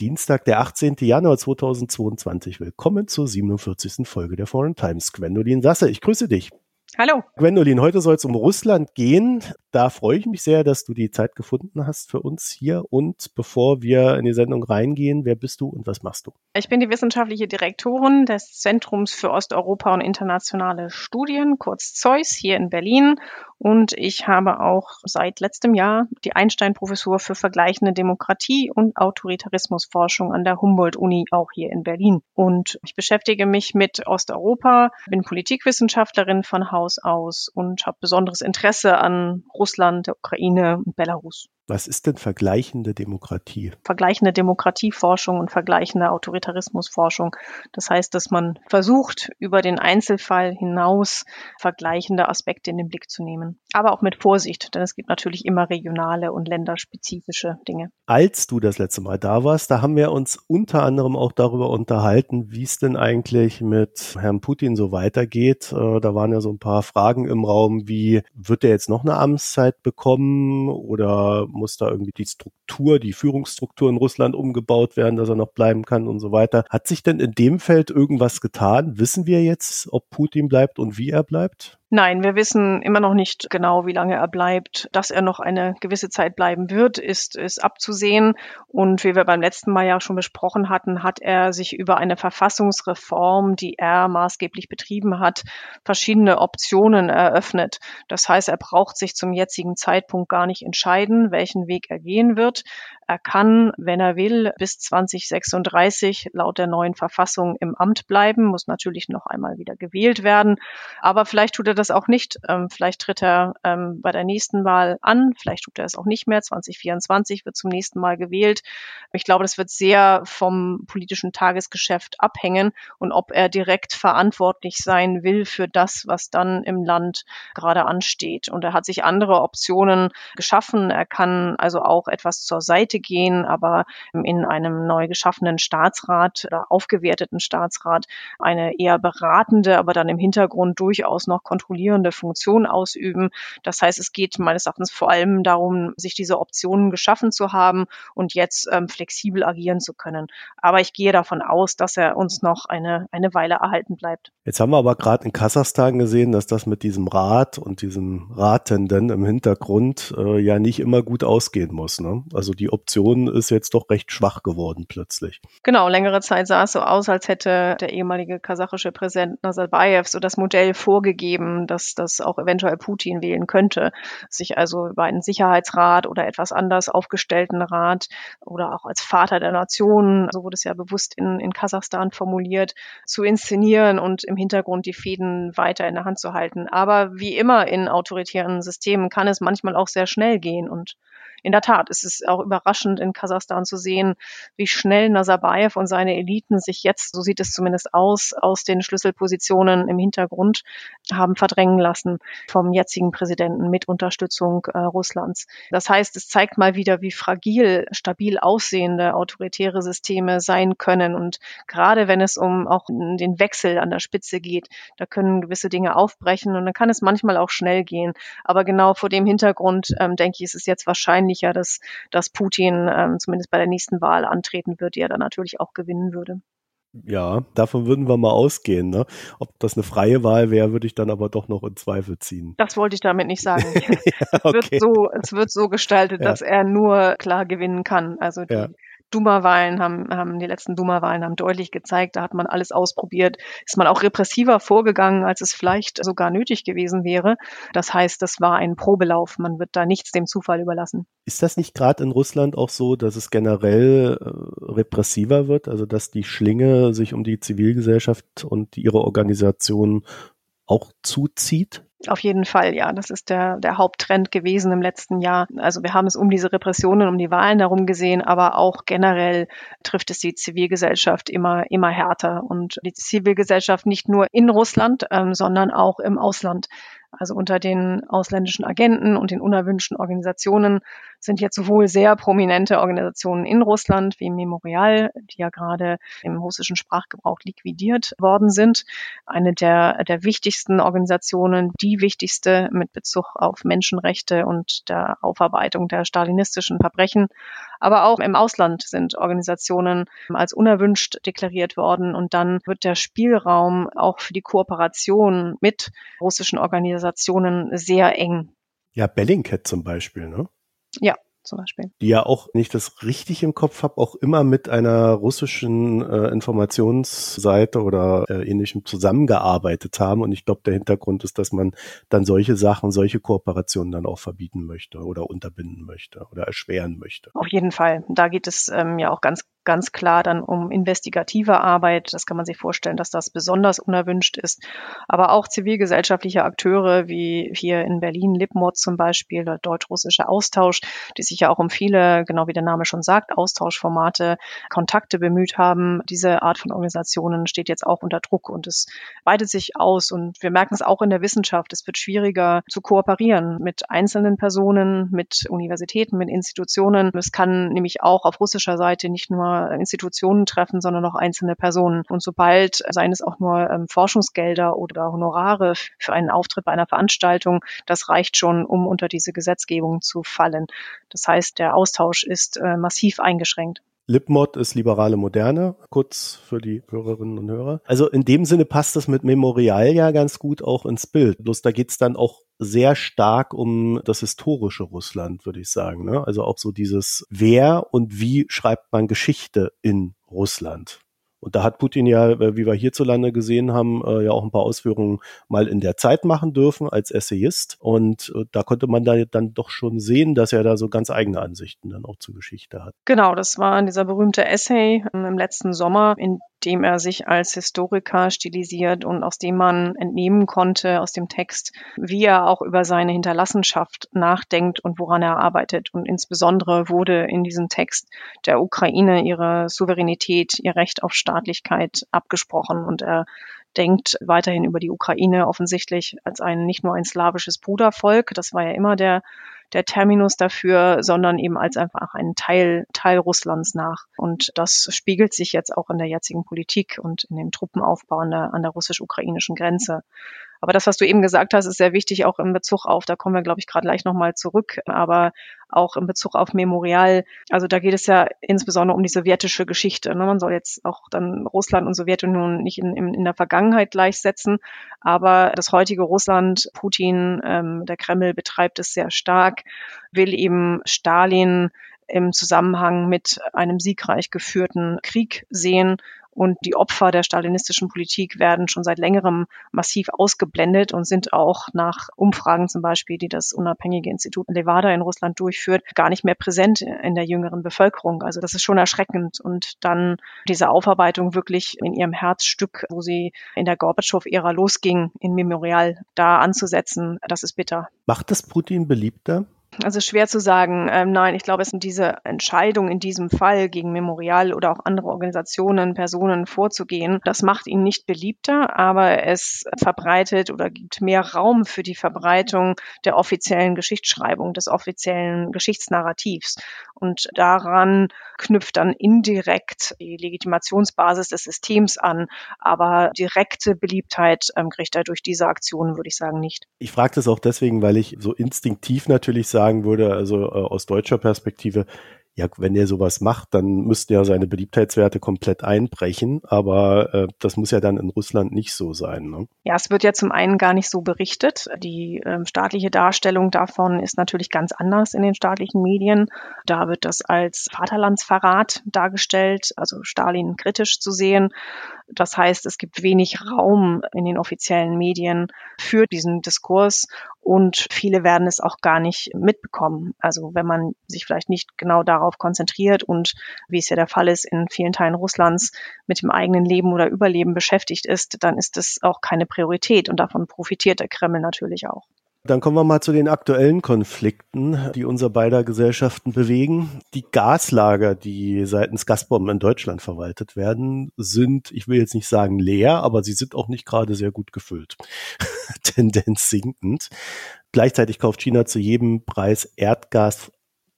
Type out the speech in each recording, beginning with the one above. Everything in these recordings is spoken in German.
Ist Dienstag, der 18. Januar 2022. Willkommen zur 47. Folge der Foreign Times. Gwendolin Sasse, ich grüße dich. Hallo. Gwendolin, heute soll es um Russland gehen. Da freue ich mich sehr, dass du die Zeit gefunden hast für uns hier. Und bevor wir in die Sendung reingehen, wer bist du und was machst du? Ich bin die wissenschaftliche Direktorin des Zentrums für Osteuropa und internationale Studien, kurz ZEUS, hier in Berlin. Und ich habe auch seit letztem Jahr die Einstein-Professur für vergleichende Demokratie und Autoritarismusforschung an der Humboldt-Uni, auch hier in Berlin. Und ich beschäftige mich mit Osteuropa, bin Politikwissenschaftlerin von Haus aus und habe besonderes Interesse an Russland, der Ukraine und Belarus. Was ist denn vergleichende Demokratie? Vergleichende Demokratieforschung und vergleichende Autoritarismusforschung. Das heißt, dass man versucht, über den Einzelfall hinaus vergleichende Aspekte in den Blick zu nehmen. Aber auch mit Vorsicht, denn es gibt natürlich immer regionale und länderspezifische Dinge. Als du das letzte Mal da warst, da haben wir uns unter anderem auch darüber unterhalten, wie es denn eigentlich mit Herrn Putin so weitergeht. Äh, da waren ja so ein paar Fragen im Raum, wie wird er jetzt noch eine Amtszeit bekommen oder muss da irgendwie die Struktur, die Führungsstruktur in Russland umgebaut werden, dass er noch bleiben kann und so weiter. Hat sich denn in dem Feld irgendwas getan? Wissen wir jetzt, ob Putin bleibt und wie er bleibt? Nein, wir wissen immer noch nicht genau, wie lange er bleibt. Dass er noch eine gewisse Zeit bleiben wird, ist, ist abzusehen. Und wie wir beim letzten Mal ja schon besprochen hatten, hat er sich über eine Verfassungsreform, die er maßgeblich betrieben hat, verschiedene Optionen eröffnet. Das heißt, er braucht sich zum jetzigen Zeitpunkt gar nicht entscheiden, welchen Weg er gehen wird. Er kann, wenn er will, bis 2036 laut der neuen Verfassung im Amt bleiben, muss natürlich noch einmal wieder gewählt werden. Aber vielleicht tut er das auch nicht. Ähm, vielleicht tritt er ähm, bei der nächsten Wahl an, vielleicht tut er es auch nicht mehr. 2024 wird zum nächsten Mal gewählt. Ich glaube, das wird sehr vom politischen Tagesgeschäft abhängen und ob er direkt verantwortlich sein will für das, was dann im Land gerade ansteht. Und er hat sich andere Optionen geschaffen. Er kann also auch etwas zur Seite gehen, aber in einem neu geschaffenen Staatsrat oder aufgewerteten Staatsrat eine eher beratende, aber dann im Hintergrund durchaus noch kontrollierende Funktion ausüben. Das heißt, es geht meines Erachtens vor allem darum, sich diese Optionen geschaffen zu haben und jetzt ähm, flexibel agieren zu können. Aber ich gehe davon aus, dass er uns noch eine, eine Weile erhalten bleibt. Jetzt haben wir aber gerade in Kasachstan gesehen, dass das mit diesem Rat und diesem Ratenden im Hintergrund äh, ja nicht immer gut ausgehen muss. Ne? Also die Option ist jetzt doch recht schwach geworden plötzlich. Genau, längere Zeit sah es so aus, als hätte der ehemalige kasachische Präsident Nazarbayev so das Modell vorgegeben, dass das auch eventuell Putin wählen könnte, sich also über einen Sicherheitsrat oder etwas anders aufgestellten Rat oder auch als Vater der Nation, so wurde es ja bewusst in, in Kasachstan formuliert, zu inszenieren und im Hintergrund die Fäden weiter in der Hand zu halten. Aber wie immer in autoritären Systemen kann es manchmal auch sehr schnell gehen und in der Tat ist es auch überraschend in Kasachstan zu sehen, wie schnell Nazarbayev und seine Eliten sich jetzt, so sieht es zumindest aus, aus den Schlüsselpositionen im Hintergrund haben verdrängen lassen vom jetzigen Präsidenten mit Unterstützung äh, Russlands. Das heißt, es zeigt mal wieder, wie fragil, stabil aussehende autoritäre Systeme sein können. Und gerade wenn es um auch den Wechsel an der Spitze geht, da können gewisse Dinge aufbrechen und dann kann es manchmal auch schnell gehen. Aber genau vor dem Hintergrund, ähm, denke ich, ist es jetzt wahrscheinlich wahrscheinlicher, dass, dass Putin ähm, zumindest bei der nächsten Wahl antreten wird, die er dann natürlich auch gewinnen würde. Ja, davon würden wir mal ausgehen. Ne? Ob das eine freie Wahl wäre, würde ich dann aber doch noch in Zweifel ziehen. Das wollte ich damit nicht sagen. ja, okay. es, wird so, es wird so gestaltet, ja. dass er nur klar gewinnen kann. Also die, ja. Duma-Wahlen haben, haben, die letzten Duma-Wahlen haben deutlich gezeigt, da hat man alles ausprobiert, ist man auch repressiver vorgegangen, als es vielleicht sogar nötig gewesen wäre. Das heißt, das war ein Probelauf. Man wird da nichts dem Zufall überlassen. Ist das nicht gerade in Russland auch so, dass es generell äh, repressiver wird? Also, dass die Schlinge sich um die Zivilgesellschaft und ihre Organisation auch zuzieht? Auf jeden Fall, ja. Das ist der, der Haupttrend gewesen im letzten Jahr. Also wir haben es um diese Repressionen, um die Wahlen herum gesehen, aber auch generell trifft es die Zivilgesellschaft immer, immer härter. Und die Zivilgesellschaft nicht nur in Russland, ähm, sondern auch im Ausland. Also unter den ausländischen Agenten und den unerwünschten Organisationen sind jetzt sowohl sehr prominente Organisationen in Russland wie Memorial, die ja gerade im russischen Sprachgebrauch liquidiert worden sind, eine der, der wichtigsten Organisationen, die wichtigste mit Bezug auf Menschenrechte und der Aufarbeitung der stalinistischen Verbrechen, Aber auch im Ausland sind Organisationen als unerwünscht deklariert worden. Und dann wird der Spielraum auch für die Kooperation mit russischen Organisationen sehr eng. Ja, Bellingcat zum Beispiel, ne? Ja, zum Beispiel. Die ja auch, wenn ich das richtig im Kopf habe, auch immer mit einer russischen äh, Informationsseite oder äh, ähnlichem zusammengearbeitet haben. Und ich glaube, der Hintergrund ist, dass man dann solche Sachen, solche Kooperationen dann auch verbieten möchte oder unterbinden möchte oder erschweren möchte. Auf jeden Fall. Da geht es ähm, ja auch ganz ganz klar dann um investigative Arbeit. Das kann man sich vorstellen, dass das besonders unerwünscht ist. Aber auch zivilgesellschaftliche Akteure wie hier in Berlin Lipmod zum Beispiel, der deutsch-russische Austausch, die sich ja auch um viele, genau wie der Name schon sagt, Austauschformate, Kontakte bemüht haben. Diese Art von Organisationen steht jetzt auch unter Druck und es weitet sich aus. Und wir merken es auch in der Wissenschaft. Es wird schwieriger zu kooperieren mit einzelnen Personen, mit Universitäten, mit Institutionen. Es kann nämlich auch auf russischer Seite nicht nur Institutionen treffen, sondern auch einzelne Personen. Und sobald, seien es auch nur ähm, Forschungsgelder oder Honorare für einen Auftritt bei einer Veranstaltung, das reicht schon, um unter diese Gesetzgebung zu fallen. Das heißt, der Austausch ist äh, massiv eingeschränkt. Lipmod ist liberale Moderne, kurz für die Hörerinnen und Hörer. Also in dem Sinne passt das mit Memorial ja ganz gut auch ins Bild. Bloß da geht's dann auch sehr stark um das historische Russland, würde ich sagen. Ne? Also auch so dieses Wer und wie schreibt man Geschichte in Russland. Und da hat Putin ja, äh, wie wir hierzulande gesehen haben, äh, ja auch ein paar Ausführungen mal in der Zeit machen dürfen als Essayist. Und äh, da konnte man da dann doch schon sehen, dass er da so ganz eigene Ansichten dann auch zur Geschichte hat. Genau, das war dieser berühmte Essay ähm, im letzten Sommer, in dem er sich als Historiker stilisiert und aus dem man entnehmen konnte aus dem Text, wie er auch über seine Hinterlassenschaft nachdenkt und woran er arbeitet. Und insbesondere wurde in diesem Text der Ukraine ihre Souveränität, ihr Recht auf Staatlichkeit abgesprochen und er denkt weiterhin über die Ukraine offensichtlich als ein nicht nur ein slawisches Brudervolk, das war ja immer der der Terminus dafür, sondern eben als einfach einen Teil, Teil Russlands nach. Und das spiegelt sich jetzt auch in der jetzigen Politik und in dem Truppenaufbau an der, an der russisch-ukrainischen Grenze. Aber das, was du eben gesagt hast, ist sehr wichtig, auch in Bezug auf, da kommen wir, glaube ich, gerade gleich nochmal zurück, aber auch in Bezug auf Memorial. Also da geht es ja insbesondere um die sowjetische Geschichte. Ne? Man soll jetzt auch dann Russland und Sowjetunion nicht in, in, in der Vergangenheit gleichsetzen, aber das heutige Russland, Putin, ähm, der Kreml betreibt es sehr stark, will eben Stalin im Zusammenhang mit einem siegreich geführten Krieg sehen und die Opfer der stalinistischen Politik werden schon seit längerem massiv ausgeblendet und sind auch nach Umfragen zum Beispiel, die das unabhängige Institut Levada in Russland durchführt, gar nicht mehr präsent in der jüngeren Bevölkerung. Also das ist schon erschreckend. Und dann diese Aufarbeitung wirklich in ihrem Herzstück, wo sie in der Gorbatschow-Ära losging, in Memorial da anzusetzen, das ist bitter. Macht das Putin beliebter? Also schwer zu sagen. Ähm, nein, ich glaube, es sind diese Entscheidung in diesem Fall gegen Memorial oder auch andere Organisationen, Personen vorzugehen. Das macht ihn nicht beliebter, aber es verbreitet oder gibt mehr Raum für die Verbreitung der offiziellen Geschichtsschreibung, des offiziellen Geschichtsnarrativs. Und daran knüpft dann indirekt die Legitimationsbasis des Systems an. Aber direkte Beliebtheit ähm, kriegt er durch diese Aktionen, würde ich sagen, nicht. Ich frage das auch deswegen, weil ich so instinktiv natürlich sagen würde, also äh, aus deutscher Perspektive, ja, wenn er sowas macht, dann müssten ja seine Beliebtheitswerte komplett einbrechen. Aber äh, das muss ja dann in Russland nicht so sein. Ne? Ja, es wird ja zum einen gar nicht so berichtet. Die ähm, staatliche Darstellung davon ist natürlich ganz anders in den staatlichen Medien. Da wird das als Vaterlandsverrat dargestellt, also Stalin kritisch zu sehen. Das heißt, es gibt wenig Raum in den offiziellen Medien für diesen Diskurs und viele werden es auch gar nicht mitbekommen. Also wenn man sich vielleicht nicht genau darauf konzentriert und wie es ja der Fall ist in vielen Teilen Russlands mit dem eigenen Leben oder Überleben beschäftigt ist, dann ist es auch keine Priorität und davon profitiert der Kreml natürlich auch. Dann kommen wir mal zu den aktuellen Konflikten, die unser beider Gesellschaften bewegen. Die Gaslager, die seitens Gazprom in Deutschland verwaltet werden, sind, ich will jetzt nicht sagen leer, aber sie sind auch nicht gerade sehr gut gefüllt. Tendenz sinkend. Gleichzeitig kauft China zu jedem Preis Erdgas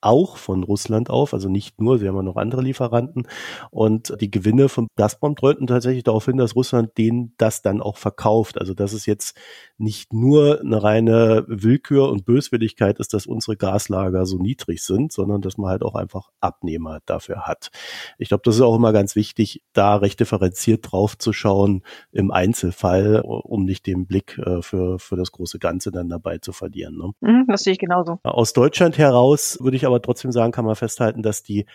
auch von Russland auf, also nicht nur, sie haben ja noch andere Lieferanten. Und die Gewinne von Gazprom deuten tatsächlich darauf hin, dass Russland denen das dann auch verkauft. Also dass es jetzt nicht nur eine reine Willkür und Böswilligkeit ist, dass unsere Gaslager so niedrig sind, sondern dass man halt auch einfach Abnehmer dafür hat. Ich glaube, das ist auch immer ganz wichtig, da recht differenziert drauf zu schauen im Einzelfall, um nicht den Blick äh, für, für das große Ganze dann dabei zu verlieren. Ne? Mhm, das sehe ich genauso. Aus Deutschland heraus würde ich aber trotzdem sagen, kann man festhalten, dass die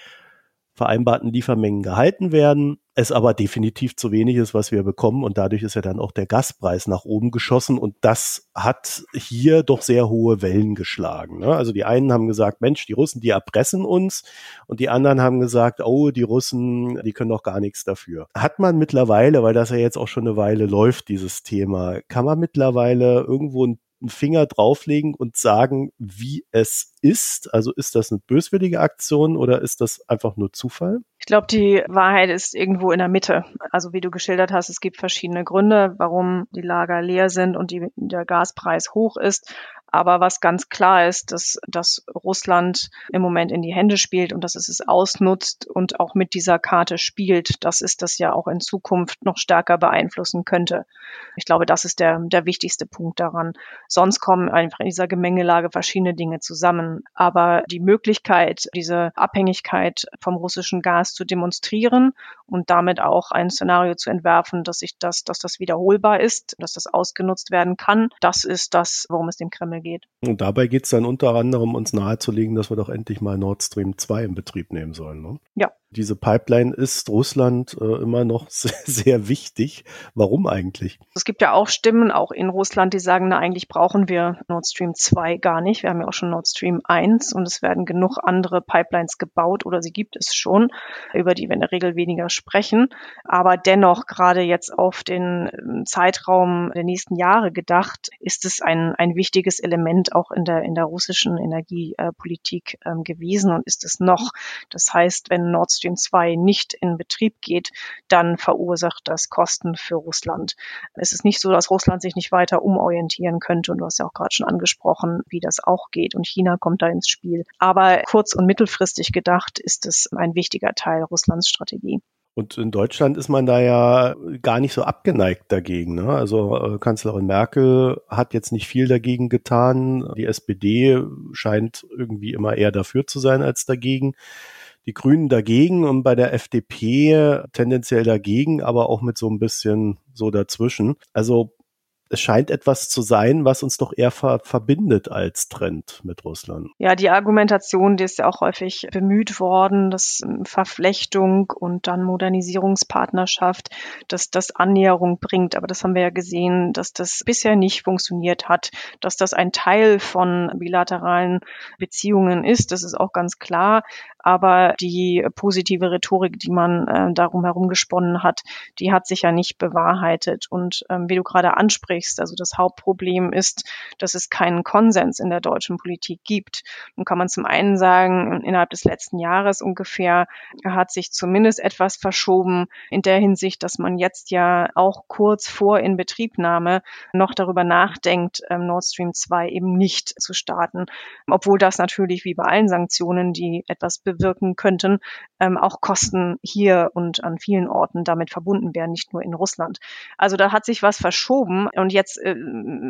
vereinbarten Liefermengen gehalten werden, es aber definitiv zu wenig ist, was wir bekommen und dadurch ist ja dann auch der Gaspreis nach oben geschossen und das hat hier doch sehr hohe Wellen geschlagen. Ne? Also die einen haben gesagt, Mensch, die Russen, die erpressen uns und die anderen haben gesagt, oh, die Russen, die können doch gar nichts dafür. Hat man mittlerweile, weil das ja jetzt auch schon eine Weile läuft, dieses Thema, kann man mittlerweile irgendwo ein einen Finger drauflegen und sagen, wie es ist? Also ist das eine böswillige Aktion oder ist das einfach nur Zufall? Ich glaube, die Wahrheit ist irgendwo in der Mitte. Also wie du geschildert hast, es gibt verschiedene Gründe, warum die Lager leer sind und die, der Gaspreis hoch ist. Aber was ganz klar ist, dass, dass Russland im Moment in die Hände spielt und dass es es ausnutzt und auch mit dieser Karte spielt, das ist das ja auch in Zukunft noch stärker beeinflussen könnte. Ich glaube, das ist der, der wichtigste Punkt daran. Sonst kommen einfach in dieser Gemengelage verschiedene Dinge zusammen. Aber die Möglichkeit, diese Abhängigkeit vom russischen Gas zu demonstrieren und damit auch ein Szenario zu entwerfen, dass sich das, dass das wiederholbar ist, dass das ausgenutzt werden kann, das ist das, worum es dem Kreml geht. Und dabei geht es dann unter anderem uns nahezulegen, dass wir doch endlich mal Nord Stream 2 in Betrieb nehmen sollen. Ne? Ja, diese Pipeline ist Russland äh, immer noch sehr, sehr, wichtig. Warum eigentlich? Es gibt ja auch Stimmen, auch in Russland, die sagen, na, eigentlich brauchen wir Nord Stream 2 gar nicht. Wir haben ja auch schon Nord Stream 1 und es werden genug andere Pipelines gebaut oder sie gibt es schon, über die wir in der Regel weniger sprechen. Aber dennoch, gerade jetzt auf den ähm, Zeitraum der nächsten Jahre gedacht, ist es ein, ein wichtiges Element auch in der, in der russischen Energiepolitik ähm, gewesen und ist es noch. Das heißt, wenn Nord Stream 2 nicht in Betrieb geht, dann verursacht das Kosten für Russland. Es ist nicht so, dass Russland sich nicht weiter umorientieren könnte. Und du hast ja auch gerade schon angesprochen, wie das auch geht. Und China kommt da ins Spiel. Aber kurz- und mittelfristig gedacht ist es ein wichtiger Teil Russlands Strategie. Und in Deutschland ist man da ja gar nicht so abgeneigt dagegen. Ne? Also äh, Kanzlerin Merkel hat jetzt nicht viel dagegen getan. Die SPD scheint irgendwie immer eher dafür zu sein als dagegen die Grünen dagegen und bei der FDP tendenziell dagegen, aber auch mit so ein bisschen so dazwischen. Also es scheint etwas zu sein, was uns doch eher ver verbindet als Trend mit Russland. Ja, die Argumentation, die ist ja auch häufig bemüht worden, dass ähm, Verflechtung und dann Modernisierungspartnerschaft, dass das Annäherung bringt. Aber das haben wir ja gesehen, dass das bisher nicht funktioniert hat, dass das ein Teil von bilateralen Beziehungen ist. Das ist auch ganz klar. Aber die positive Rhetorik, die man äh, darum herum gesponnen hat, die hat sich ja nicht bewahrheitet. Und ähm, wie du gerade ansprichst. Also das Hauptproblem ist, dass es keinen Konsens in der deutschen Politik gibt. Nun kann man zum einen sagen, innerhalb des letzten Jahres ungefähr hat sich zumindest etwas verschoben in der Hinsicht, dass man jetzt ja auch kurz vor Inbetriebnahme noch darüber nachdenkt, ähm, Nord Stream 2 eben nicht zu starten. Obwohl das natürlich wie bei allen Sanktionen, die etwas bewirken könnten, ähm, auch Kosten hier und an vielen Orten damit verbunden wären, nicht nur in Russland. Also da hat sich was verschoben und und jetzt äh,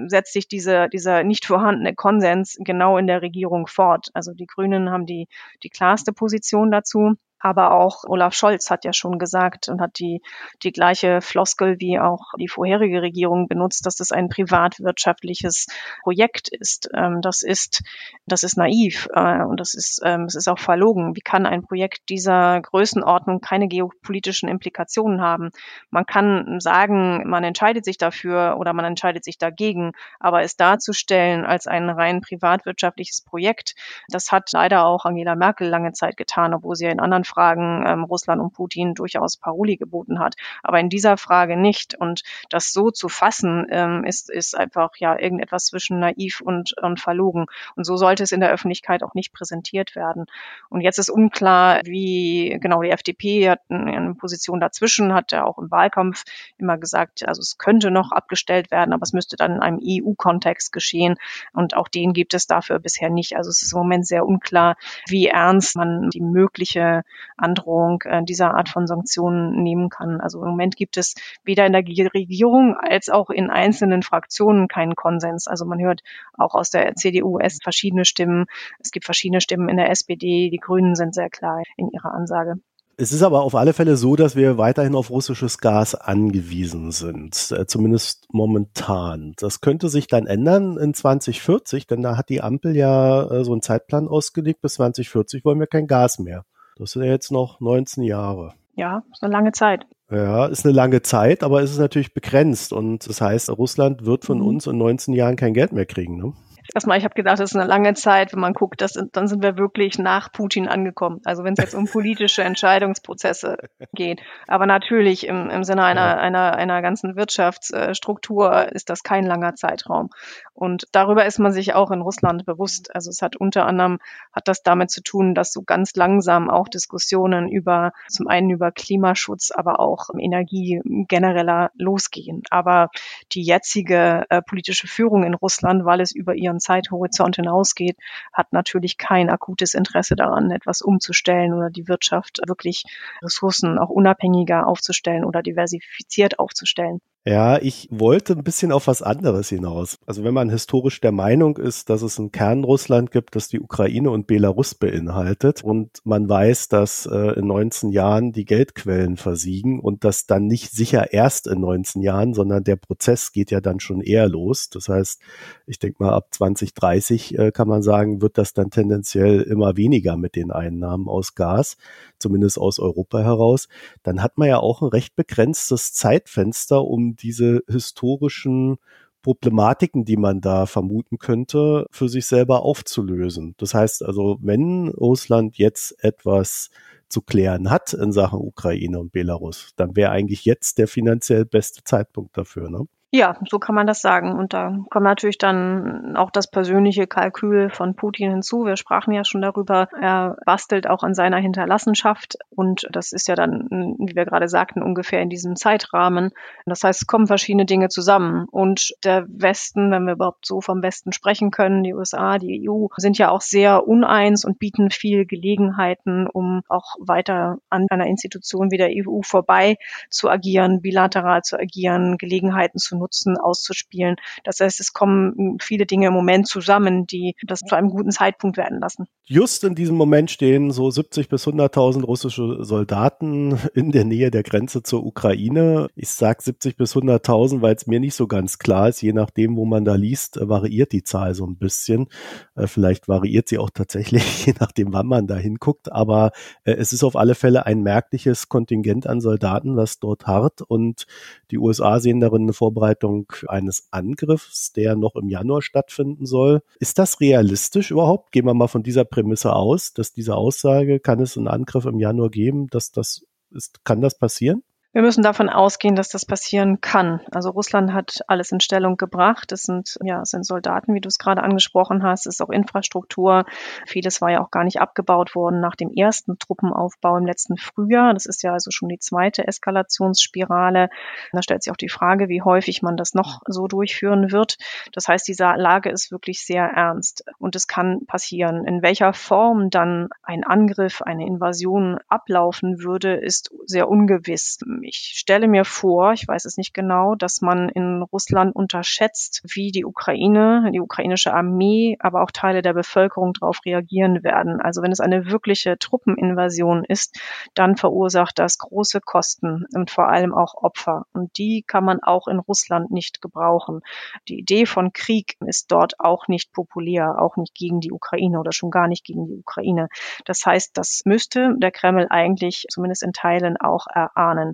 setzt sich diese, dieser nicht vorhandene Konsens genau in der Regierung fort. Also die Grünen haben die, die klarste Position dazu. Aber auch Olaf Scholz hat ja schon gesagt und hat die, die gleiche Floskel wie auch die vorherige Regierung benutzt, dass das ein privatwirtschaftliches Projekt ist. Ähm, das ist, das ist naiv äh, und das ist, ähm, es ist auch verlogen. Wie kann ein Projekt dieser Größenordnung keine geopolitischen Implikationen haben? Man kann sagen, man entscheidet sich dafür oder man entscheidet sich dagegen, aber es darzustellen als ein rein privatwirtschaftliches Projekt, das hat leider auch Angela Merkel lange Zeit getan, obwohl sie in anderen Fragen ähm, Russland und Putin durchaus Paroli geboten hat, aber in dieser Frage nicht. Und das so zu fassen, ähm, ist, ist einfach ja irgendetwas zwischen naiv und, und verlogen. Und so sollte es in der Öffentlichkeit auch nicht präsentiert werden. Und jetzt ist unklar, wie genau die FDP hat eine Position dazwischen, hat ja auch im Wahlkampf immer gesagt, also es könnte noch abgestellt werden, aber es müsste dann in einem EU-Kontext geschehen. Und auch den gibt es dafür bisher nicht. Also es ist im Moment sehr unklar, wie ernst man die mögliche Androhung äh, dieser Art von Sanktionen nehmen kann. Also im Moment gibt es weder in der Regierung als auch in einzelnen Fraktionen keinen Konsens. Also man hört auch aus der CDU es verschiedene Stimmen. Es gibt verschiedene Stimmen in der SPD. Die Grünen sind sehr klar in ihrer Ansage. Es ist aber auf alle Fälle so, dass wir weiterhin auf russisches Gas angewiesen sind, äh, zumindest momentan. Das könnte sich dann ändern in 2040, denn da hat die Ampel ja äh, so einen Zeitplan ausgelegt, bis 2040 wollen wir kein Gas mehr. Das sind ja jetzt noch 19 Jahre. Ja, ist eine lange Zeit. Ja, ist eine lange Zeit, aber es ist natürlich begrenzt und das heißt, Russland wird von mhm. uns in 19 Jahren kein Geld mehr kriegen. Ne? Erstmal, ich habe gedacht, das ist eine lange Zeit, wenn man guckt, das, dann sind wir wirklich nach Putin angekommen. Also wenn es jetzt um politische Entscheidungsprozesse geht. Aber natürlich im, im Sinne einer, ja. einer, einer ganzen Wirtschaftsstruktur ist das kein langer Zeitraum. Und darüber ist man sich auch in Russland bewusst. Also es hat unter anderem, hat das damit zu tun, dass so ganz langsam auch Diskussionen über, zum einen über Klimaschutz, aber auch Energie genereller losgehen. Aber die jetzige äh, politische Führung in Russland, weil es über ihren Zeithorizont hinausgeht, hat natürlich kein akutes Interesse daran, etwas umzustellen oder die Wirtschaft wirklich Ressourcen auch unabhängiger aufzustellen oder diversifiziert aufzustellen. Ja, ich wollte ein bisschen auf was anderes hinaus. Also wenn man historisch der Meinung ist, dass es ein Kernrussland gibt, das die Ukraine und Belarus beinhaltet und man weiß, dass äh, in 19 Jahren die Geldquellen versiegen und das dann nicht sicher erst in 19 Jahren, sondern der Prozess geht ja dann schon eher los. Das heißt, ich denke mal ab 2030 äh, kann man sagen, wird das dann tendenziell immer weniger mit den Einnahmen aus Gas, zumindest aus Europa heraus. Dann hat man ja auch ein recht begrenztes Zeitfenster, um diese historischen Problematiken, die man da vermuten könnte, für sich selber aufzulösen. Das heißt also, wenn Russland jetzt etwas zu klären hat in Sachen Ukraine und Belarus, dann wäre eigentlich jetzt der finanziell beste Zeitpunkt dafür. Ne? Ja, so kann man das sagen. Und da kommt natürlich dann auch das persönliche Kalkül von Putin hinzu. Wir sprachen ja schon darüber. Er bastelt auch an seiner Hinterlassenschaft. Und das ist ja dann, wie wir gerade sagten, ungefähr in diesem Zeitrahmen. Das heißt, es kommen verschiedene Dinge zusammen. Und der Westen, wenn wir überhaupt so vom Westen sprechen können, die USA, die EU, sind ja auch sehr uneins und bieten viel Gelegenheiten, um auch weiter an einer Institution wie der EU vorbei zu agieren, bilateral zu agieren, Gelegenheiten zu nutzen, auszuspielen. Das heißt, es kommen viele Dinge im Moment zusammen, die das zu einem guten Zeitpunkt werden lassen. Just in diesem Moment stehen so 70 bis 100.000 russische Soldaten in der Nähe der Grenze zur Ukraine. Ich sage 70 bis 100.000, weil es mir nicht so ganz klar ist. Je nachdem, wo man da liest, variiert die Zahl so ein bisschen. Äh, vielleicht variiert sie auch tatsächlich, je nachdem, wann man da hinguckt. Aber äh, es ist auf alle Fälle ein merkliches Kontingent an Soldaten, was dort hart und die USA sehen darin eine Vorbereitung eines Angriffs, der noch im Januar stattfinden soll. Ist das realistisch überhaupt? Gehen wir mal von dieser Prämisse aus, dass diese Aussage, kann es einen Angriff im Januar geben, dass das ist, kann das passieren? Wir müssen davon ausgehen, dass das passieren kann. Also Russland hat alles in Stellung gebracht. Es sind, ja, es sind Soldaten, wie du es gerade angesprochen hast. Es ist auch Infrastruktur. Vieles war ja auch gar nicht abgebaut worden nach dem ersten Truppenaufbau im letzten Frühjahr. Das ist ja also schon die zweite Eskalationsspirale. Da stellt sich auch die Frage, wie häufig man das noch so durchführen wird. Das heißt, diese Lage ist wirklich sehr ernst und es kann passieren. In welcher Form dann ein Angriff, eine Invasion ablaufen würde, ist sehr ungewiss ich stelle mir vor, ich weiß es nicht genau, dass man in Russland unterschätzt, wie die Ukraine, die ukrainische Armee, aber auch Teile der Bevölkerung darauf reagieren werden. Also wenn es eine wirkliche Truppeninvasion ist, dann verursacht das große Kosten und vor allem auch Opfer. Und die kann man auch in Russland nicht gebrauchen. Die Idee von Krieg ist dort auch nicht populär, auch nicht gegen die Ukraine oder schon gar nicht gegen die Ukraine. Das heißt, das müsste der Kreml eigentlich zumindest in Teilen auch erahnen.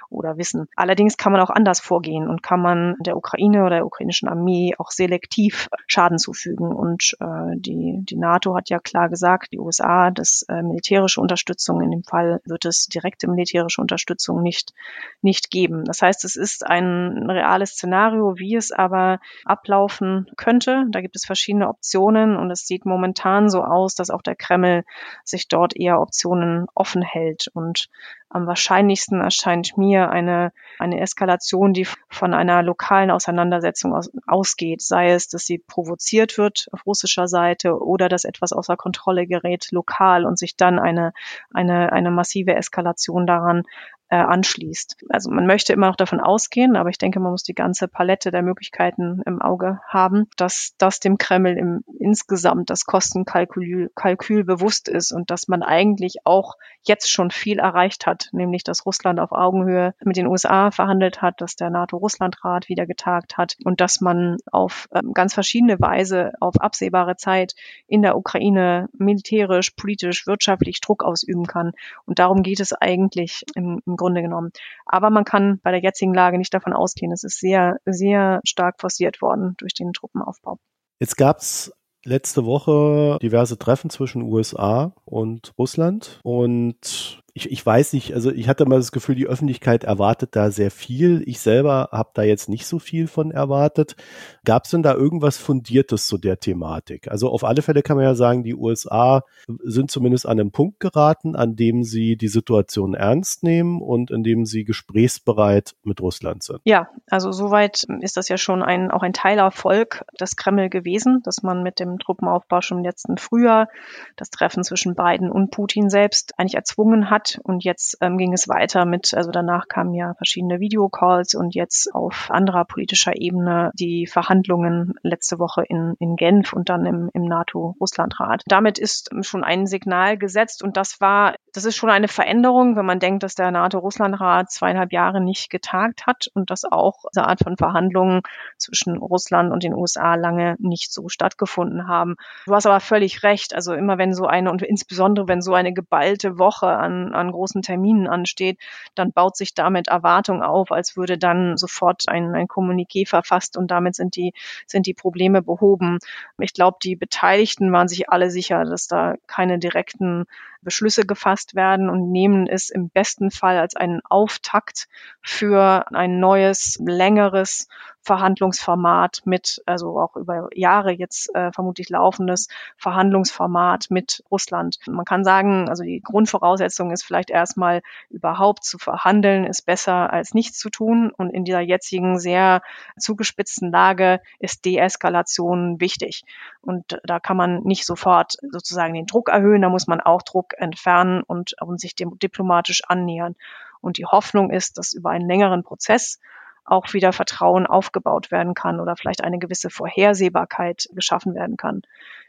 oder wissen. Allerdings kann man auch anders vorgehen und kann man der Ukraine oder der ukrainischen Armee auch selektiv Schaden zufügen. Und äh, die, die NATO hat ja klar gesagt, die USA, dass äh, militärische Unterstützung, in dem Fall wird es direkte militärische Unterstützung nicht, nicht geben. Das heißt, es ist ein reales Szenario, wie es aber ablaufen könnte. Da gibt es verschiedene Optionen und es sieht momentan so aus, dass auch der Kreml sich dort eher Optionen offen hält. Und am wahrscheinlichsten erscheint mir eine, eine Eskalation, die von einer lokalen Auseinandersetzung aus, ausgeht, sei es, dass sie provoziert wird auf russischer Seite oder dass etwas außer Kontrolle gerät lokal und sich dann eine, eine, eine massive Eskalation daran äh, anschließt. Also man möchte immer noch davon ausgehen, aber ich denke, man muss die ganze Palette der Möglichkeiten im Auge haben, dass das dem Kreml im, insgesamt das Kostenkalkül Kalkül bewusst ist und dass man eigentlich auch jetzt schon viel erreicht hat, nämlich dass Russland auf Augenhöhe mit den USA verhandelt hat, dass der NATO-Russland-Rat wieder getagt hat und dass man auf ähm, ganz verschiedene Weise auf absehbare Zeit in der Ukraine militärisch, politisch, wirtschaftlich Druck ausüben kann. Und darum geht es eigentlich im, im Grunde genommen. Aber man kann bei der jetzigen Lage nicht davon ausgehen. Es ist sehr, sehr stark forciert worden durch den Truppenaufbau. Jetzt gab es letzte Woche diverse Treffen zwischen USA und Russland und ich, ich weiß nicht, also ich hatte mal das Gefühl, die Öffentlichkeit erwartet da sehr viel. Ich selber habe da jetzt nicht so viel von erwartet. Gab es denn da irgendwas Fundiertes zu der Thematik? Also auf alle Fälle kann man ja sagen, die USA sind zumindest an einen Punkt geraten, an dem sie die Situation ernst nehmen und in dem sie gesprächsbereit mit Russland sind. Ja, also soweit ist das ja schon ein, auch ein Teilerfolg des Kreml gewesen, dass man mit dem Truppenaufbau schon im letzten Frühjahr das Treffen zwischen Biden und Putin selbst eigentlich erzwungen hat hat. Und jetzt ähm, ging es weiter mit, also danach kamen ja verschiedene Videocalls und jetzt auf anderer politischer Ebene die Verhandlungen letzte Woche in, in Genf und dann im, im NATO-Russland-Rat. Damit ist schon ein Signal gesetzt und das war, das ist schon eine Veränderung, wenn man denkt, dass der NATO-Russland-Rat zweieinhalb Jahre nicht getagt hat und dass auch diese Art von Verhandlungen zwischen Russland und den USA lange nicht so stattgefunden haben. Du hast aber völlig recht. Also immer wenn so eine und insbesondere wenn so eine geballte Woche an an, großen Terminen ansteht, dann baut sich damit Erwartung auf, als würde dann sofort ein, ein Kommuniqué verfasst und damit sind die, sind die Probleme behoben. Ich glaube, die Beteiligten waren sich alle sicher, dass da keine direkten Beschlüsse gefasst werden und nehmen es im besten Fall als einen Auftakt für ein neues, längeres Verhandlungsformat mit, also auch über Jahre jetzt äh, vermutlich laufendes Verhandlungsformat mit Russland. Man kann sagen, also die Grundvoraussetzung ist vielleicht erstmal überhaupt zu verhandeln, ist besser als nichts zu tun. Und in dieser jetzigen sehr zugespitzten Lage ist Deeskalation wichtig. Und da kann man nicht sofort sozusagen den Druck erhöhen, da muss man auch Druck entfernen und, und sich dem diplomatisch annähern. Und die Hoffnung ist, dass über einen längeren Prozess auch wieder Vertrauen aufgebaut werden kann oder vielleicht eine gewisse Vorhersehbarkeit geschaffen werden kann.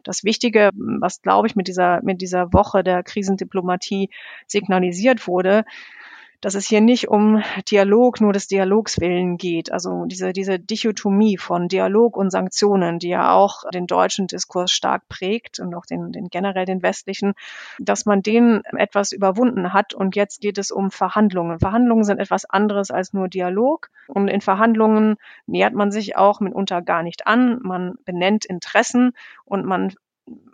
Das Wichtige, was glaube ich mit dieser, mit dieser Woche der Krisendiplomatie signalisiert wurde, dass es hier nicht um Dialog nur des Dialogs willen geht. Also diese, diese Dichotomie von Dialog und Sanktionen, die ja auch den deutschen Diskurs stark prägt und auch den, den generell den westlichen, dass man den etwas überwunden hat und jetzt geht es um Verhandlungen. Verhandlungen sind etwas anderes als nur Dialog und in Verhandlungen nähert man sich auch mitunter gar nicht an. Man benennt Interessen und man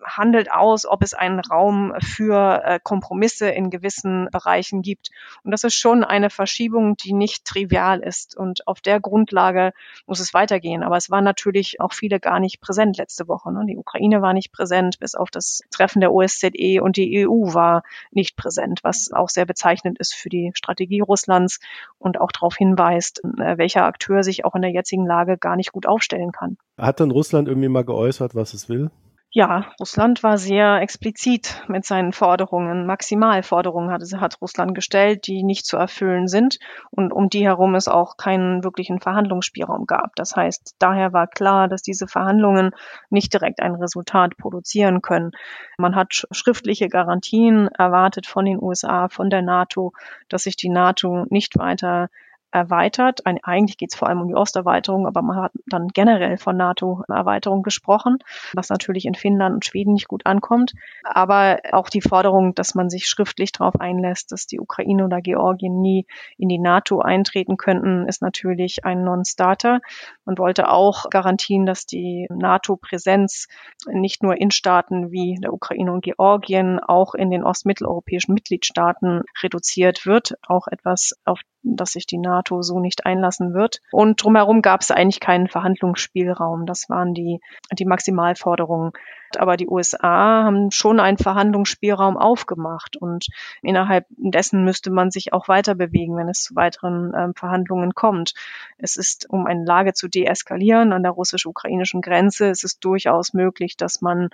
handelt aus, ob es einen Raum für äh, Kompromisse in gewissen Bereichen gibt. Und das ist schon eine Verschiebung, die nicht trivial ist. Und auf der Grundlage muss es weitergehen. Aber es waren natürlich auch viele gar nicht präsent letzte Woche. Ne? Die Ukraine war nicht präsent, bis auf das Treffen der OSZE und die EU war nicht präsent, was auch sehr bezeichnend ist für die Strategie Russlands und auch darauf hinweist, äh, welcher Akteur sich auch in der jetzigen Lage gar nicht gut aufstellen kann. Hat dann Russland irgendwie mal geäußert, was es will? Ja, Russland war sehr explizit mit seinen Forderungen. Maximalforderungen hat, hat Russland gestellt, die nicht zu erfüllen sind und um die herum es auch keinen wirklichen Verhandlungsspielraum gab. Das heißt, daher war klar, dass diese Verhandlungen nicht direkt ein Resultat produzieren können. Man hat schriftliche Garantien erwartet von den USA, von der NATO, dass sich die NATO nicht weiter erweitert. Eigentlich geht es vor allem um die Osterweiterung, aber man hat dann generell von NATO-Erweiterung gesprochen, was natürlich in Finnland und Schweden nicht gut ankommt. Aber auch die Forderung, dass man sich schriftlich darauf einlässt, dass die Ukraine oder Georgien nie in die NATO eintreten könnten, ist natürlich ein Non-Starter. Man wollte auch garantieren, dass die NATO-Präsenz nicht nur in Staaten wie der Ukraine und Georgien, auch in den ostmitteleuropäischen Mitgliedstaaten reduziert wird. Auch etwas, auf dass sich die NATO so nicht einlassen wird. Und drumherum gab es eigentlich keinen Verhandlungsspielraum. Das waren die, die Maximalforderungen. Aber die USA haben schon einen Verhandlungsspielraum aufgemacht und innerhalb dessen müsste man sich auch weiter bewegen, wenn es zu weiteren ähm, Verhandlungen kommt. Es ist, um eine Lage zu deeskalieren an der russisch-ukrainischen Grenze, es ist durchaus möglich, dass man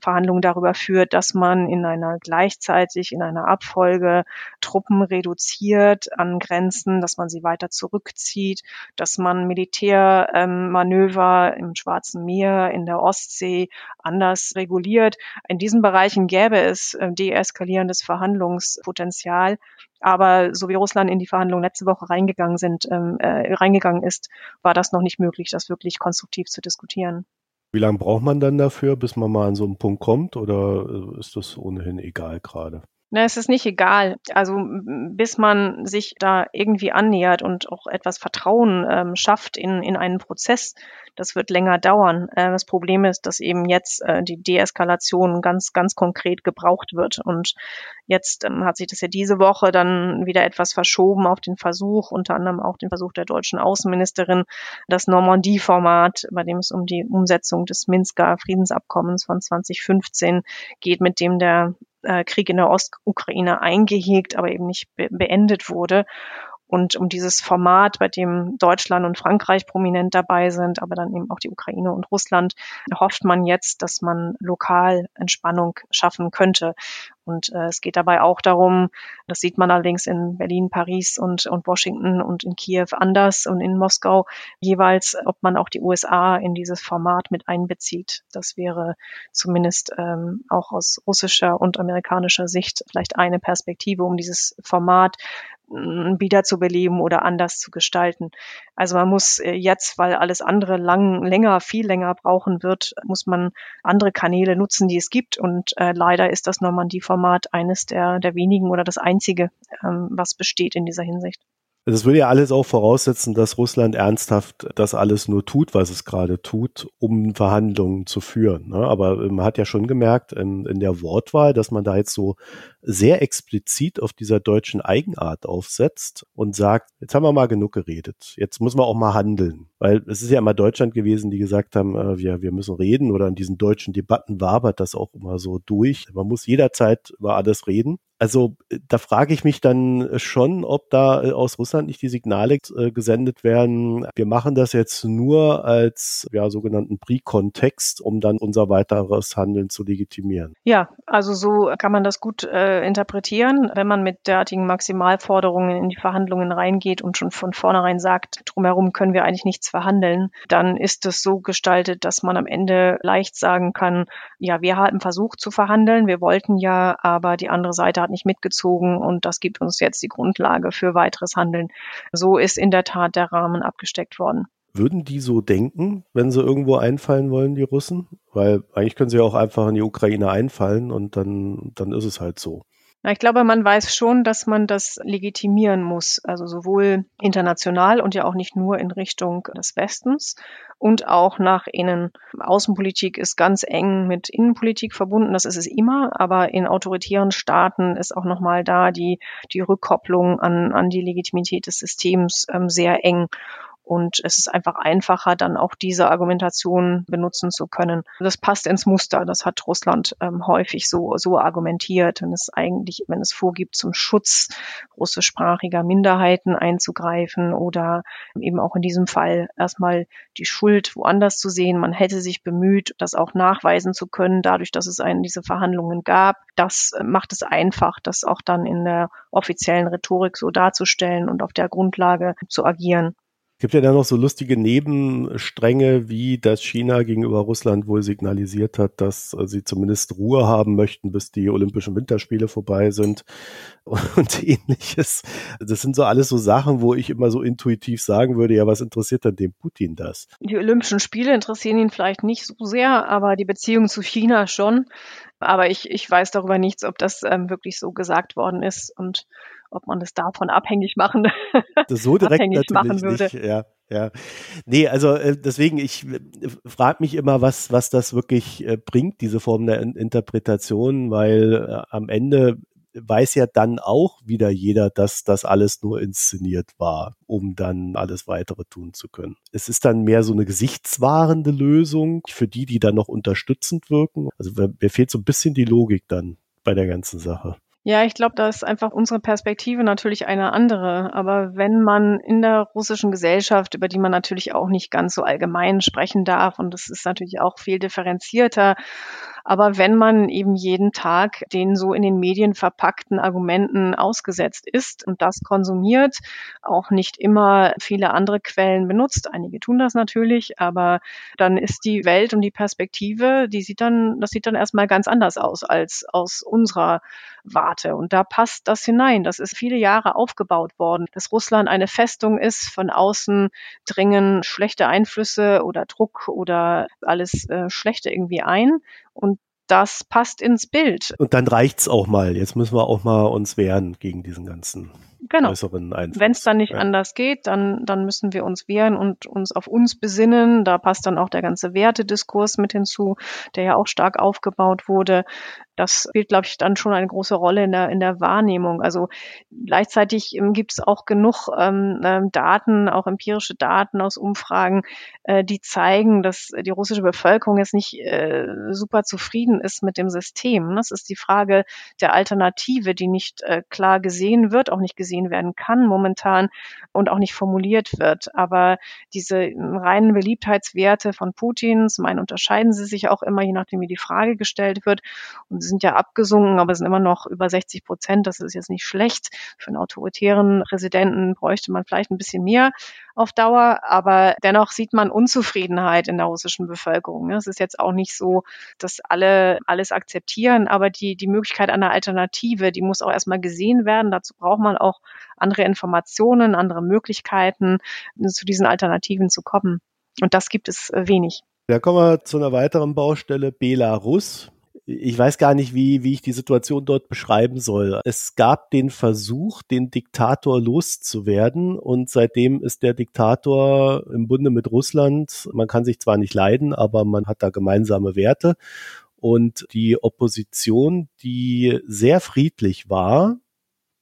Verhandlungen darüber führt, dass man in einer gleichzeitig in einer Abfolge Truppen reduziert an Grenzen, dass man sie weiter zurückzieht, dass man Militärmanöver ähm, im Schwarzen Meer, in der Ostsee anders reguliert. In diesen Bereichen gäbe es äh, deeskalierendes Verhandlungspotenzial. Aber so wie Russland in die Verhandlungen letzte Woche reingegangen sind, ähm, äh, reingegangen ist, war das noch nicht möglich, das wirklich konstruktiv zu diskutieren. Wie lange braucht man dann dafür, bis man mal an so einen Punkt kommt, oder äh, ist das ohnehin egal gerade? Na, es ist nicht egal. Also bis man sich da irgendwie annähert und auch etwas Vertrauen ähm, schafft in, in einen Prozess, das wird länger dauern. Äh, das Problem ist, dass eben jetzt äh, die Deeskalation ganz, ganz konkret gebraucht wird. Und jetzt ähm, hat sich das ja diese Woche dann wieder etwas verschoben auf den Versuch, unter anderem auch den Versuch der deutschen Außenministerin, das Normandie-Format, bei dem es um die Umsetzung des Minsker Friedensabkommens von 2015 geht, mit dem der äh, Krieg in der Ostukraine eingehegt, aber eben nicht be beendet wurde. Und um dieses Format, bei dem Deutschland und Frankreich prominent dabei sind, aber dann eben auch die Ukraine und Russland, hofft man jetzt, dass man lokal Entspannung schaffen könnte. Und äh, es geht dabei auch darum, das sieht man allerdings in Berlin, Paris und, und Washington und in Kiew anders und in Moskau jeweils, ob man auch die USA in dieses Format mit einbezieht. Das wäre zumindest ähm, auch aus russischer und amerikanischer Sicht vielleicht eine Perspektive, um dieses Format wiederzubeleben oder anders zu gestalten. Also man muss äh, jetzt, weil alles andere lang, länger, viel länger brauchen wird, muss man andere Kanäle nutzen, die es gibt. Und äh, leider ist das Normandie-Format eines der, der wenigen oder das einzige, ähm, was besteht in dieser Hinsicht. Das würde ja alles auch voraussetzen, dass Russland ernsthaft das alles nur tut, was es gerade tut, um Verhandlungen zu führen. Ne? Aber man hat ja schon gemerkt in, in der Wortwahl, dass man da jetzt so sehr explizit auf dieser deutschen Eigenart aufsetzt und sagt, jetzt haben wir mal genug geredet, jetzt müssen wir auch mal handeln. Weil es ist ja immer Deutschland gewesen, die gesagt haben, äh, wir, wir müssen reden oder in diesen deutschen Debatten wabert das auch immer so durch. Man muss jederzeit über alles reden. Also äh, da frage ich mich dann schon, ob da äh, aus Russland nicht die Signale äh, gesendet werden, wir machen das jetzt nur als ja, sogenannten Pre-Kontext, um dann unser weiteres Handeln zu legitimieren. Ja, also so kann man das gut äh, interpretieren, wenn man mit derartigen Maximalforderungen in die Verhandlungen reingeht und schon von vornherein sagt, drumherum können wir eigentlich nichts verhandeln, dann ist es so gestaltet, dass man am Ende leicht sagen kann, ja, wir haben versucht zu verhandeln, wir wollten ja, aber die andere Seite hat nicht mitgezogen und das gibt uns jetzt die Grundlage für weiteres Handeln. So ist in der Tat der Rahmen abgesteckt worden. Würden die so denken, wenn sie irgendwo einfallen wollen, die Russen? Weil eigentlich können sie ja auch einfach in die Ukraine einfallen und dann, dann ist es halt so. Na, ich glaube, man weiß schon, dass man das legitimieren muss, also sowohl international und ja auch nicht nur in Richtung des Westens und auch nach innen. Außenpolitik ist ganz eng mit Innenpolitik verbunden, das ist es immer, aber in autoritären Staaten ist auch nochmal da die, die Rückkopplung an, an die Legitimität des Systems ähm, sehr eng. Und es ist einfach einfacher, dann auch diese Argumentation benutzen zu können. Das passt ins Muster. Das hat Russland ähm, häufig so, so argumentiert. Wenn es eigentlich, wenn es vorgibt, zum Schutz russischsprachiger Minderheiten einzugreifen oder eben auch in diesem Fall erstmal die Schuld woanders zu sehen. Man hätte sich bemüht, das auch nachweisen zu können, dadurch, dass es einen diese Verhandlungen gab. Das äh, macht es einfach, das auch dann in der offiziellen Rhetorik so darzustellen und auf der Grundlage zu agieren. Gibt ja dann noch so lustige Nebenstränge, wie dass China gegenüber Russland wohl signalisiert hat, dass äh, sie zumindest Ruhe haben möchten, bis die Olympischen Winterspiele vorbei sind und ähnliches. Das sind so alles so Sachen, wo ich immer so intuitiv sagen würde, ja, was interessiert dann dem Putin das? Die Olympischen Spiele interessieren ihn vielleicht nicht so sehr, aber die Beziehung zu China schon. Aber ich, ich weiß darüber nichts, ob das ähm, wirklich so gesagt worden ist und ob man das davon abhängig machen, das so direkt abhängig machen würde. Nicht, ja. Ja, nee, also äh, deswegen, ich äh, frage mich immer, was, was das wirklich äh, bringt, diese Form der In Interpretation, weil am Ende weiß ja dann auch wieder jeder, dass das alles nur inszeniert war, um dann alles weitere tun zu können. Es ist dann mehr so eine gesichtswahrende Lösung für die, die dann noch unterstützend wirken. Also mir fehlt so ein bisschen die Logik dann bei der ganzen Sache. Ja, ich glaube, da ist einfach unsere Perspektive natürlich eine andere. Aber wenn man in der russischen Gesellschaft, über die man natürlich auch nicht ganz so allgemein sprechen darf, und das ist natürlich auch viel differenzierter, aber wenn man eben jeden Tag den so in den Medien verpackten Argumenten ausgesetzt ist und das konsumiert, auch nicht immer viele andere Quellen benutzt, einige tun das natürlich, aber dann ist die Welt und die Perspektive, die sieht dann, das sieht dann erstmal ganz anders aus als aus unserer Warte. Und da passt das hinein. Das ist viele Jahre aufgebaut worden, dass Russland eine Festung ist, von außen dringen schlechte Einflüsse oder Druck oder alles äh, Schlechte irgendwie ein. Und das passt ins Bild. Und dann reicht's auch mal. Jetzt müssen wir auch mal uns wehren gegen diesen ganzen genau. äußeren Einfluss. Wenn es dann nicht ja. anders geht, dann, dann müssen wir uns wehren und uns auf uns besinnen. Da passt dann auch der ganze Wertediskurs mit hinzu, der ja auch stark aufgebaut wurde das spielt, glaube ich, dann schon eine große Rolle in der, in der Wahrnehmung. Also gleichzeitig ähm, gibt es auch genug ähm, ähm, Daten, auch empirische Daten aus Umfragen, äh, die zeigen, dass die russische Bevölkerung jetzt nicht äh, super zufrieden ist mit dem System. Das ist die Frage der Alternative, die nicht äh, klar gesehen wird, auch nicht gesehen werden kann momentan und auch nicht formuliert wird. Aber diese reinen Beliebtheitswerte von Putin, zum unterscheiden sie sich auch immer, je nachdem, wie die Frage gestellt wird. Und sie sind ja abgesunken, aber sind immer noch über 60 Prozent. Das ist jetzt nicht schlecht. Für einen autoritären Präsidenten bräuchte man vielleicht ein bisschen mehr auf Dauer, aber dennoch sieht man Unzufriedenheit in der russischen Bevölkerung. Es ist jetzt auch nicht so, dass alle alles akzeptieren, aber die, die Möglichkeit einer Alternative, die muss auch erstmal gesehen werden. Dazu braucht man auch andere Informationen, andere Möglichkeiten, zu diesen Alternativen zu kommen. Und das gibt es äh, wenig. Da kommen wir zu einer weiteren Baustelle, Belarus ich weiß gar nicht, wie, wie ich die Situation dort beschreiben soll. Es gab den Versuch, den Diktator loszuwerden und seitdem ist der Diktator im Bunde mit Russland. Man kann sich zwar nicht leiden, aber man hat da gemeinsame Werte. Und die Opposition, die sehr friedlich war,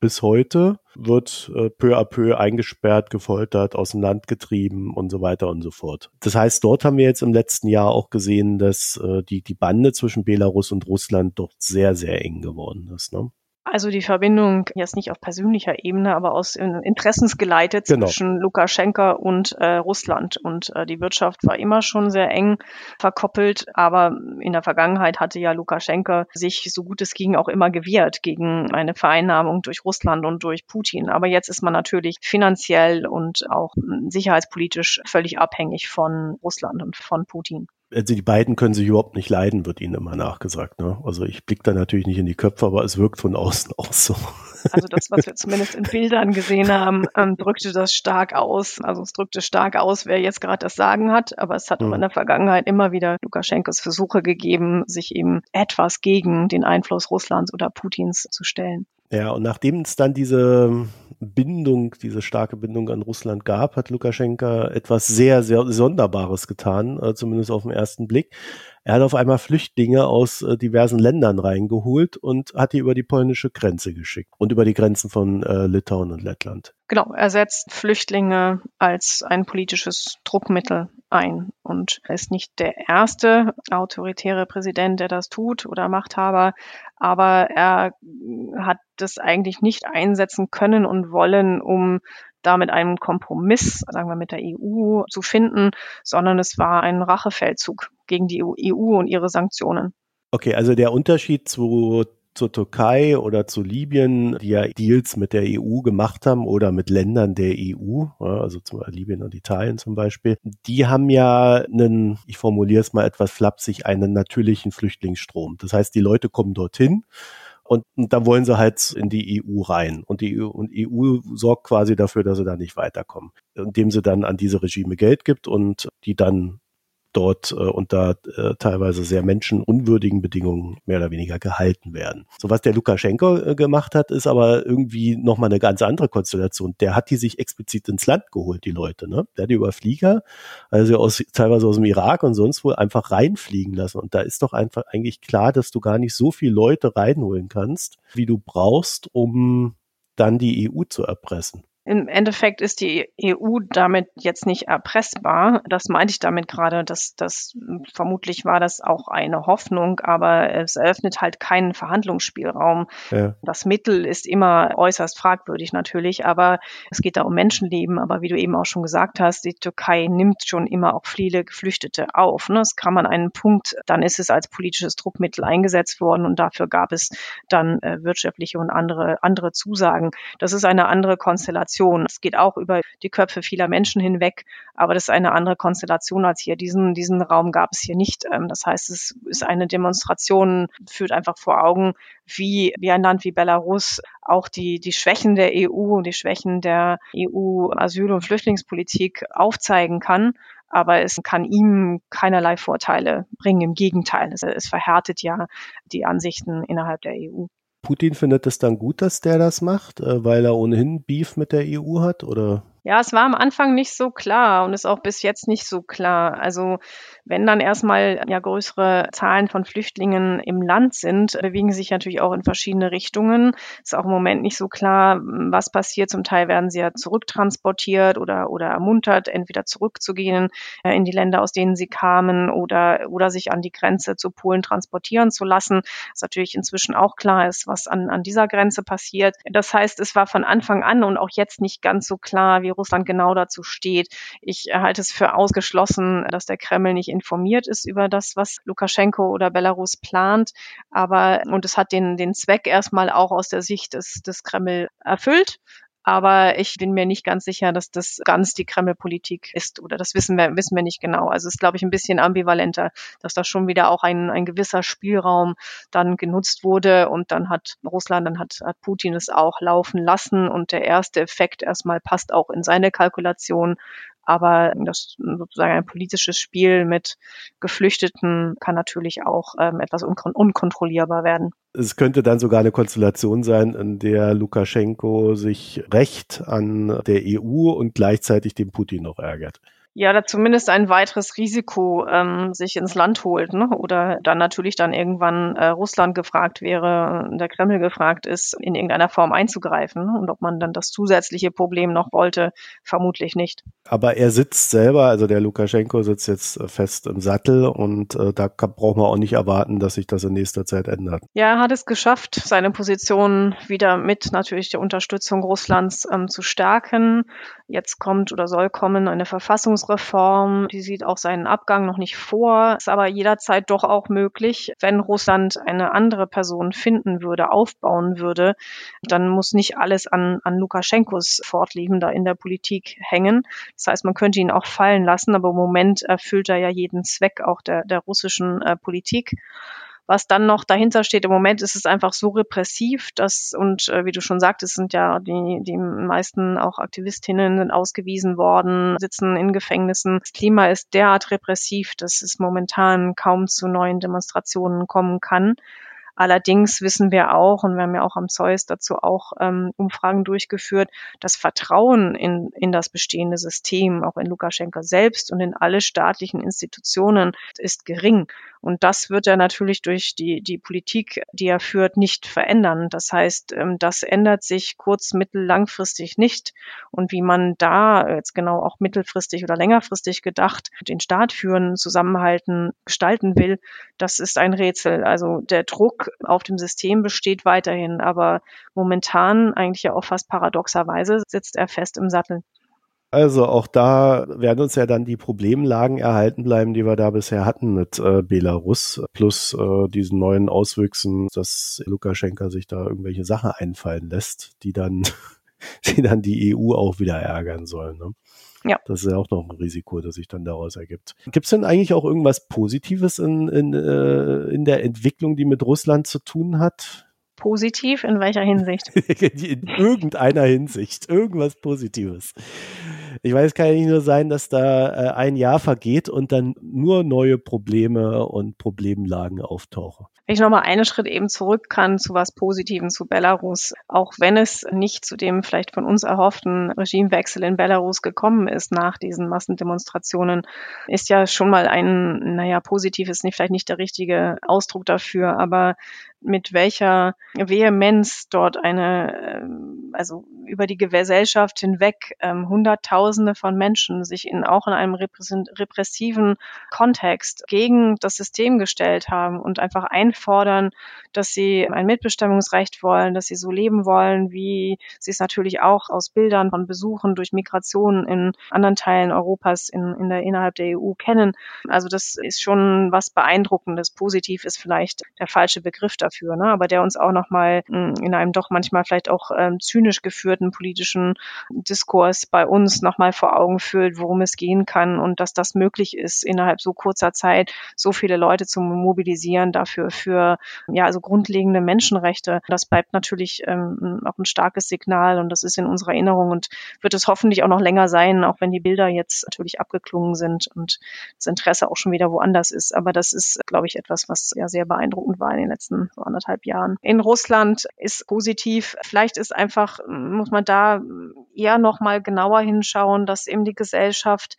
bis heute wird äh, peu à peu eingesperrt, gefoltert, aus dem Land getrieben und so weiter und so fort. Das heißt, dort haben wir jetzt im letzten Jahr auch gesehen, dass äh, die, die Bande zwischen Belarus und Russland dort sehr, sehr eng geworden ist. Ne? Also die Verbindung jetzt nicht auf persönlicher Ebene, aber aus Interessensgeleitet genau. zwischen Lukaschenka und äh, Russland. Und äh, die Wirtschaft war immer schon sehr eng verkoppelt, aber in der Vergangenheit hatte ja Lukaschenka sich so gut es ging auch immer gewehrt gegen eine Vereinnahmung durch Russland und durch Putin. Aber jetzt ist man natürlich finanziell und auch sicherheitspolitisch völlig abhängig von Russland und von Putin also die beiden können sich überhaupt nicht leiden, wird ihnen immer nachgesagt. Ne? Also ich blicke da natürlich nicht in die Köpfe, aber es wirkt von außen auch so. Also das, was wir zumindest in Bildern gesehen haben, ähm, drückte das stark aus. Also es drückte stark aus, wer jetzt gerade das Sagen hat, aber es hat mhm. in der Vergangenheit immer wieder Lukaschenkos Versuche gegeben, sich eben etwas gegen den Einfluss Russlands oder Putins zu stellen. Ja, und nachdem es dann diese Bindung, diese starke Bindung an Russland gab, hat Lukaschenka etwas sehr, sehr Sonderbares getan, äh, zumindest auf den ersten Blick. Er hat auf einmal Flüchtlinge aus äh, diversen Ländern reingeholt und hat die über die polnische Grenze geschickt und über die Grenzen von äh, Litauen und Lettland. Genau, er setzt Flüchtlinge als ein politisches Druckmittel ein und er ist nicht der erste autoritäre Präsident, der das tut oder Machthaber, aber er hat das eigentlich nicht einsetzen können und wollen, um damit einen Kompromiss, sagen wir mit der EU, zu finden, sondern es war ein Rachefeldzug gegen die EU und ihre Sanktionen. Okay, also der Unterschied zu zur Türkei oder zu Libyen, die ja Deals mit der EU gemacht haben oder mit Ländern der EU, also zum Beispiel Libyen und Italien zum Beispiel, die haben ja einen, ich formuliere es mal etwas flapsig, einen natürlichen Flüchtlingsstrom. Das heißt, die Leute kommen dorthin und, und da wollen sie halt in die EU rein. Und die EU, und EU sorgt quasi dafür, dass sie da nicht weiterkommen, indem sie dann an diese Regime Geld gibt und die dann dort äh, unter äh, teilweise sehr menschenunwürdigen Bedingungen mehr oder weniger gehalten werden. So was der Lukaschenko äh, gemacht hat, ist aber irgendwie nochmal eine ganz andere Konstellation. Der hat die sich explizit ins Land geholt, die Leute. Ne? Der hat die über Flieger, also aus, teilweise aus dem Irak und sonst wo, einfach reinfliegen lassen. Und da ist doch einfach eigentlich klar, dass du gar nicht so viele Leute reinholen kannst, wie du brauchst, um dann die EU zu erpressen. Im Endeffekt ist die EU damit jetzt nicht erpressbar. Das meinte ich damit gerade, dass das vermutlich war das auch eine Hoffnung, aber es eröffnet halt keinen Verhandlungsspielraum. Ja. Das Mittel ist immer äußerst fragwürdig natürlich, aber es geht da um Menschenleben. Aber wie du eben auch schon gesagt hast, die Türkei nimmt schon immer auch viele Geflüchtete auf. Ne? Das kann man einen Punkt, dann ist es als politisches Druckmittel eingesetzt worden und dafür gab es dann äh, wirtschaftliche und andere, andere Zusagen. Das ist eine andere Konstellation Konstellation. Es geht auch über die Köpfe vieler Menschen hinweg, aber das ist eine andere Konstellation als hier. Diesen, diesen Raum gab es hier nicht. Ähm, das heißt, es ist eine Demonstration, führt einfach vor Augen, wie, wie ein Land wie Belarus auch die, die Schwächen der EU und die Schwächen der EU-Asyl- und Flüchtlingspolitik aufzeigen kann aber es kann ihm keinerlei Vorteile bringen. Im Gegenteil, es, es, verhärtet ja die Ansichten innerhalb der EU. Putin findet es dann gut, dass der das macht, äh, weil er ohnehin Beef mit der EU hat, oder? Ja, es war am Anfang nicht so klar und ist auch bis jetzt nicht so klar. Also wenn dann erstmal ja größere Zahlen von Flüchtlingen im Land sind, bewegen sich natürlich auch in verschiedene Richtungen. Ist auch im Moment nicht so klar, was passiert. Zum Teil werden sie ja zurücktransportiert oder, oder ermuntert, entweder zurückzugehen äh, in die Länder, aus denen sie kamen oder, oder sich an die Grenze zu Polen transportieren zu lassen. Was natürlich inzwischen auch klar ist, was an, an dieser Grenze passiert. Das heißt, es war von Anfang an und auch jetzt nicht ganz so klar, wie Russland genau dazu steht. Ich halte es für ausgeschlossen, dass der Kreml nicht informiert ist über das, was Lukaschenko oder Belarus plant. Aber, und es hat den, den Zweck erstmal auch aus der Sicht des, des Kreml erfüllt. Aber ich bin mir nicht ganz sicher, dass das ganz die Kreml-Politik ist oder das wissen wir, wissen wir nicht genau. Also es ist, glaube ich, ein bisschen ambivalenter, dass da schon wieder auch ein, ein gewisser Spielraum dann genutzt wurde und dann hat Russland, dann hat, hat Putin es auch laufen lassen und der erste Effekt erstmal passt auch in seine Kalkulation. Aber das sozusagen ein politisches Spiel mit Geflüchteten kann natürlich auch ähm, etwas unkon unkontrollierbar werden. Es könnte dann sogar eine Konstellation sein, in der Lukaschenko sich recht an der EU und gleichzeitig den Putin noch ärgert ja, da zumindest ein weiteres Risiko ähm, sich ins Land holt. Ne? Oder dann natürlich dann irgendwann äh, Russland gefragt wäre, der Kreml gefragt ist, in irgendeiner Form einzugreifen. Ne? Und ob man dann das zusätzliche Problem noch wollte, vermutlich nicht. Aber er sitzt selber, also der Lukaschenko sitzt jetzt fest im Sattel und äh, da kann, braucht man auch nicht erwarten, dass sich das in nächster Zeit ändert. Ja, er hat es geschafft, seine Position wieder mit natürlich der Unterstützung Russlands ähm, zu stärken. Jetzt kommt oder soll kommen eine Verfassungs Verfassungsreform, die sieht auch seinen Abgang noch nicht vor, ist aber jederzeit doch auch möglich, wenn Russland eine andere Person finden würde, aufbauen würde, dann muss nicht alles an, an Lukaschenkos Fortleben da in der Politik hängen. Das heißt, man könnte ihn auch fallen lassen, aber im Moment erfüllt er ja jeden Zweck auch der, der russischen äh, Politik. Was dann noch dahinter steht, im Moment ist es einfach so repressiv, dass, und äh, wie du schon sagtest, sind ja die, die meisten auch Aktivistinnen sind ausgewiesen worden, sitzen in Gefängnissen. Das Klima ist derart repressiv, dass es momentan kaum zu neuen Demonstrationen kommen kann. Allerdings wissen wir auch, und wir haben ja auch am Zeus dazu auch ähm, Umfragen durchgeführt, das Vertrauen in, in das bestehende System, auch in Lukaschenko selbst und in alle staatlichen Institutionen, ist gering. Und das wird er natürlich durch die, die Politik, die er führt, nicht verändern. Das heißt, ähm, das ändert sich kurz-, mittel-, langfristig nicht. Und wie man da jetzt genau auch mittelfristig oder längerfristig gedacht den Staat führen, zusammenhalten, gestalten will, das ist ein Rätsel. Also der Druck auf dem System besteht weiterhin, aber momentan eigentlich ja auch fast paradoxerweise sitzt er fest im Sattel. Also auch da werden uns ja dann die Problemlagen erhalten bleiben, die wir da bisher hatten mit äh, Belarus, plus äh, diesen neuen Auswüchsen, dass Lukaschenka sich da irgendwelche Sachen einfallen lässt, die dann, die dann die EU auch wieder ärgern sollen. Ne? Ja. Das ist ja auch noch ein Risiko, das sich dann daraus ergibt. Gibt es denn eigentlich auch irgendwas Positives in, in, äh, in der Entwicklung, die mit Russland zu tun hat? Positiv in welcher Hinsicht? in irgendeiner Hinsicht. Irgendwas Positives. Ich weiß, es kann ja nicht nur sein, dass da äh, ein Jahr vergeht und dann nur neue Probleme und Problemlagen auftauchen. Wenn ich nochmal einen Schritt eben zurück kann zu was Positivem zu Belarus, auch wenn es nicht zu dem vielleicht von uns erhofften Regimewechsel in Belarus gekommen ist nach diesen Massendemonstrationen, ist ja schon mal ein, naja, positiv ist nicht, vielleicht nicht der richtige Ausdruck dafür, aber mit welcher Vehemenz dort eine, ähm, also über die Gesellschaft hinweg ähm, Hunderttausende von Menschen sich in auch in einem repressiven Kontext gegen das System gestellt haben und einfach einfordern, dass sie ein Mitbestimmungsrecht wollen, dass sie so leben wollen, wie sie es natürlich auch aus Bildern von Besuchen durch Migration in anderen Teilen Europas in, in der, innerhalb der EU kennen. Also das ist schon was Beeindruckendes. Positiv ist vielleicht der falsche Begriff dafür dafür, ne? aber der uns auch nochmal hm, in einem doch manchmal vielleicht auch ähm, zynisch geführten politischen Diskurs bei uns nochmal vor Augen führt, worum es gehen kann und dass das möglich ist, innerhalb so kurzer Zeit so viele Leute zu mobilisieren dafür für ja also grundlegende Menschenrechte. Das bleibt natürlich ähm, auch ein starkes Signal und das ist in unserer Erinnerung und wird es hoffentlich auch noch länger sein, auch wenn die Bilder jetzt natürlich abgeklungen sind und das Interesse auch schon wieder woanders ist. Aber das ist, glaube ich, etwas, was ja sehr beeindruckend war in den letzten so anderthalb Jahren. In Russland ist positiv. Vielleicht ist einfach, muss man da eher noch mal genauer hinschauen, dass eben die Gesellschaft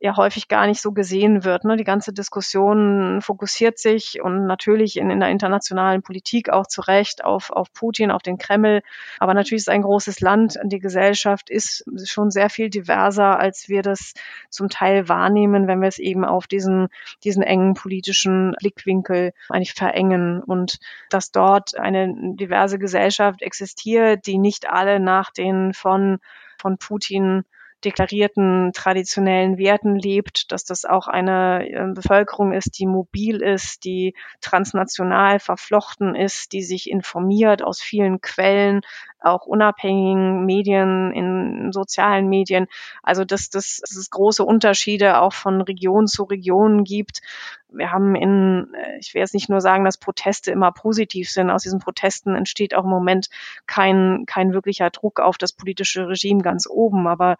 ja häufig gar nicht so gesehen wird. Ne? Die ganze Diskussion fokussiert sich und natürlich in, in der internationalen Politik auch zu Recht auf, auf Putin, auf den Kreml. Aber natürlich ist ein großes Land. Die Gesellschaft ist schon sehr viel diverser, als wir das zum Teil wahrnehmen, wenn wir es eben auf diesen, diesen engen politischen Blickwinkel eigentlich verengen. Und dass dort eine diverse Gesellschaft existiert, die nicht alle nach den von von Putin deklarierten traditionellen Werten lebt, dass das auch eine äh, Bevölkerung ist, die mobil ist, die transnational verflochten ist, die sich informiert aus vielen Quellen, auch unabhängigen Medien, in sozialen Medien. Also dass, dass, dass es große Unterschiede auch von Region zu Region gibt. Wir haben in, äh, ich will jetzt nicht nur sagen, dass Proteste immer positiv sind. Aus diesen Protesten entsteht auch im Moment kein, kein wirklicher Druck auf das politische Regime ganz oben. Aber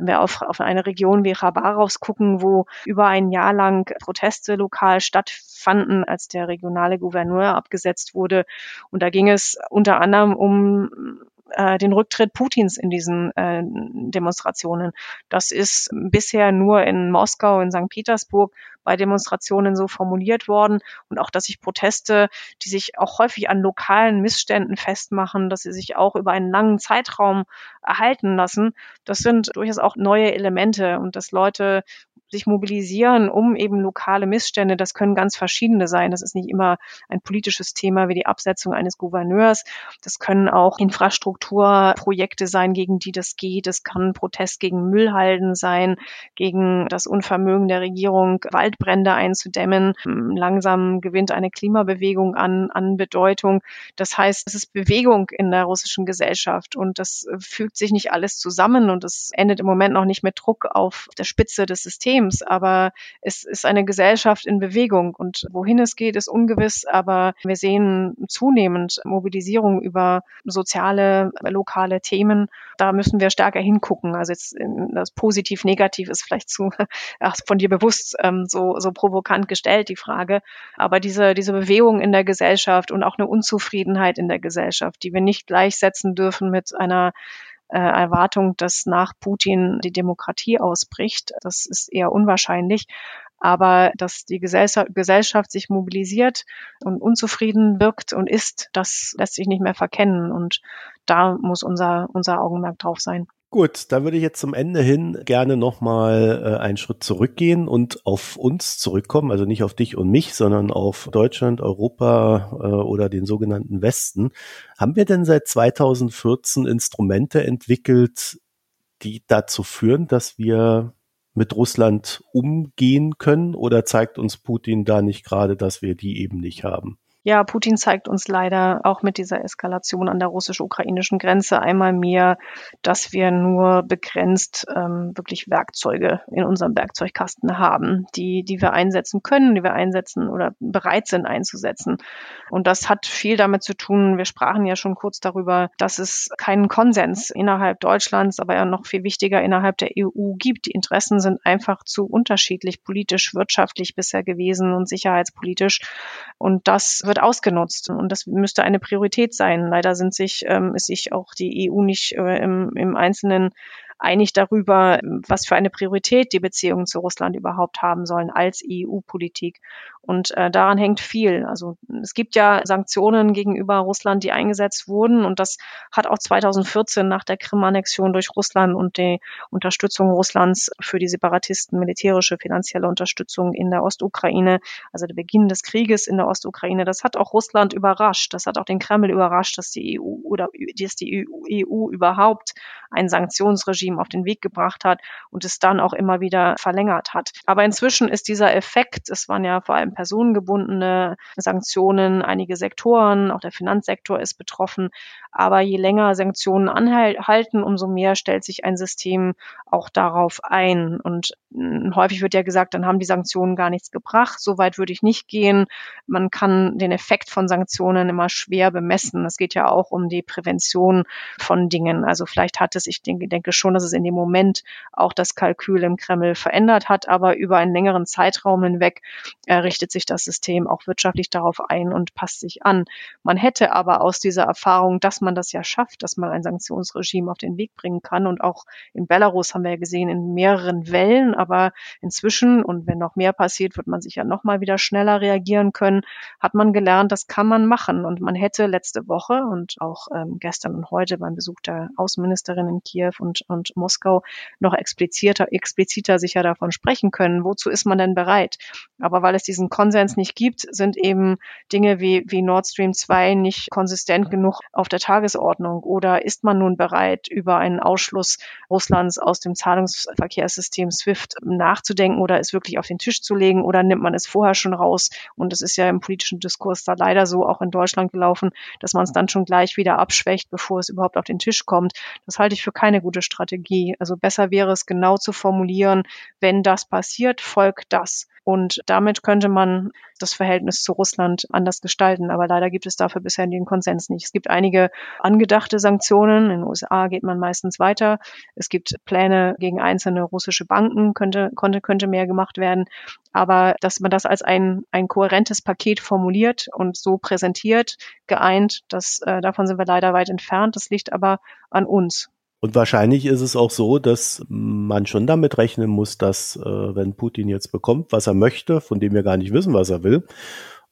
wenn wir auf, auf eine Region wie Khabarovsk gucken, wo über ein Jahr lang Proteste lokal stattfanden, als der regionale Gouverneur abgesetzt wurde. Und da ging es unter anderem um äh, den Rücktritt Putins in diesen äh, Demonstrationen. Das ist bisher nur in Moskau, in St. Petersburg bei Demonstrationen so formuliert worden und auch, dass sich Proteste, die sich auch häufig an lokalen Missständen festmachen, dass sie sich auch über einen langen Zeitraum erhalten lassen, das sind durchaus auch neue Elemente und dass Leute sich mobilisieren, um eben lokale Missstände. Das können ganz verschiedene sein. Das ist nicht immer ein politisches Thema wie die Absetzung eines Gouverneurs. Das können auch Infrastrukturprojekte sein, gegen die das geht. Es kann Protest gegen Müllhalden sein, gegen das Unvermögen der Regierung, Waldbrände einzudämmen. Langsam gewinnt eine Klimabewegung an, an Bedeutung. Das heißt, es ist Bewegung in der russischen Gesellschaft und das fügt sich nicht alles zusammen und es endet im Moment noch nicht mit Druck auf der Spitze des Systems aber es ist eine Gesellschaft in Bewegung und wohin es geht, ist ungewiss, aber wir sehen zunehmend Mobilisierung über soziale, lokale Themen. Da müssen wir stärker hingucken. Also jetzt das Positiv-Negativ ist vielleicht zu ach, von dir bewusst ähm, so, so provokant gestellt, die Frage. Aber diese, diese Bewegung in der Gesellschaft und auch eine Unzufriedenheit in der Gesellschaft, die wir nicht gleichsetzen dürfen mit einer äh, Erwartung, dass nach Putin die Demokratie ausbricht. Das ist eher unwahrscheinlich. Aber dass die Gesellschaft sich mobilisiert und unzufrieden wirkt und ist, das lässt sich nicht mehr verkennen. Und da muss unser, unser Augenmerk drauf sein. Gut, da würde ich jetzt zum Ende hin gerne nochmal äh, einen Schritt zurückgehen und auf uns zurückkommen, also nicht auf dich und mich, sondern auf Deutschland, Europa äh, oder den sogenannten Westen. Haben wir denn seit 2014 Instrumente entwickelt, die dazu führen, dass wir mit Russland umgehen können oder zeigt uns Putin da nicht gerade, dass wir die eben nicht haben? Ja, Putin zeigt uns leider auch mit dieser Eskalation an der russisch-ukrainischen Grenze einmal mehr, dass wir nur begrenzt ähm, wirklich Werkzeuge in unserem Werkzeugkasten haben, die, die wir einsetzen können, die wir einsetzen oder bereit sind einzusetzen. Und das hat viel damit zu tun, wir sprachen ja schon kurz darüber, dass es keinen Konsens innerhalb Deutschlands, aber ja noch viel wichtiger innerhalb der EU gibt. Die Interessen sind einfach zu unterschiedlich, politisch, wirtschaftlich bisher gewesen und sicherheitspolitisch. Und das wird ausgenutzt. Und das müsste eine Priorität sein. Leider sind sich, ähm, ist sich auch die EU nicht äh, im, im Einzelnen einig darüber, was für eine Priorität die Beziehungen zu Russland überhaupt haben sollen als EU-Politik. Und äh, daran hängt viel. Also es gibt ja Sanktionen gegenüber Russland, die eingesetzt wurden. Und das hat auch 2014 nach der Krim-Annexion durch Russland und die Unterstützung Russlands für die Separatisten, militärische, finanzielle Unterstützung in der Ostukraine, also der Beginn des Krieges in der Ostukraine, das hat auch Russland überrascht. Das hat auch den Kreml überrascht, dass die EU oder dass die EU überhaupt ein Sanktionsregime Regime auf den Weg gebracht hat und es dann auch immer wieder verlängert hat. Aber inzwischen ist dieser Effekt, es waren ja vor allem personengebundene Sanktionen, einige Sektoren, auch der Finanzsektor ist betroffen, aber je länger Sanktionen anhalten, umso mehr stellt sich ein System auch darauf ein. Und häufig wird ja gesagt, dann haben die Sanktionen gar nichts gebracht. So weit würde ich nicht gehen. Man kann den Effekt von Sanktionen immer schwer bemessen. Es geht ja auch um die Prävention von Dingen. Also vielleicht hat es, ich denke, denke schon, dass es in dem Moment auch das Kalkül im Kreml verändert hat, aber über einen längeren Zeitraum hinweg äh, richtet sich das System auch wirtschaftlich darauf ein und passt sich an. Man hätte aber aus dieser Erfahrung, dass man das ja schafft, dass man ein Sanktionsregime auf den Weg bringen kann. Und auch in Belarus haben wir ja gesehen, in mehreren Wellen, aber inzwischen, und wenn noch mehr passiert, wird man sicher noch mal wieder schneller reagieren können, hat man gelernt, das kann man machen. Und man hätte letzte Woche und auch ähm, gestern und heute beim Besuch der Außenministerin in Kiew und, und Moskau noch expliziter, expliziter sicher davon sprechen können. Wozu ist man denn bereit? Aber weil es diesen Konsens nicht gibt, sind eben Dinge wie, wie Nord Stream 2 nicht konsistent genug auf der Tagesordnung? Oder ist man nun bereit, über einen Ausschluss Russlands aus dem Zahlungsverkehrssystem SWIFT nachzudenken oder es wirklich auf den Tisch zu legen? Oder nimmt man es vorher schon raus? Und es ist ja im politischen Diskurs da leider so auch in Deutschland gelaufen, dass man es dann schon gleich wieder abschwächt, bevor es überhaupt auf den Tisch kommt. Das halte ich für keine gute Strategie. Also besser wäre es genau zu formulieren, wenn das passiert, folgt das. Und damit könnte man das Verhältnis zu Russland anders gestalten. Aber leider gibt es dafür bisher den Konsens nicht. Es gibt einige angedachte Sanktionen. In den USA geht man meistens weiter. Es gibt Pläne gegen einzelne russische Banken, könnte, konnte, könnte mehr gemacht werden. Aber dass man das als ein, ein kohärentes Paket formuliert und so präsentiert, geeint, das, äh, davon sind wir leider weit entfernt. Das liegt aber an uns. Und wahrscheinlich ist es auch so, dass man schon damit rechnen muss, dass äh, wenn Putin jetzt bekommt, was er möchte, von dem wir gar nicht wissen, was er will,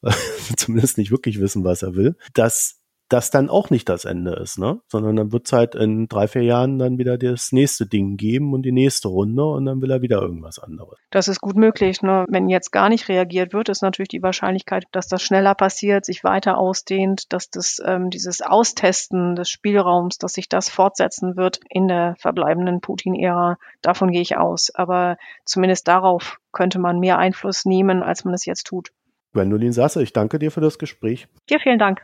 zumindest nicht wirklich wissen, was er will, dass das dann auch nicht das Ende ist, ne? Sondern dann wird es halt in drei, vier Jahren dann wieder das nächste Ding geben und die nächste Runde und dann will er wieder irgendwas anderes. Das ist gut möglich. Nur wenn jetzt gar nicht reagiert wird, ist natürlich die Wahrscheinlichkeit, dass das schneller passiert, sich weiter ausdehnt, dass das ähm, dieses Austesten des Spielraums, dass sich das fortsetzen wird in der verbleibenden Putin-Ära, davon gehe ich aus. Aber zumindest darauf könnte man mehr Einfluss nehmen, als man es jetzt tut. Gwendolin Sasse, ich danke dir für das Gespräch. Dir vielen Dank.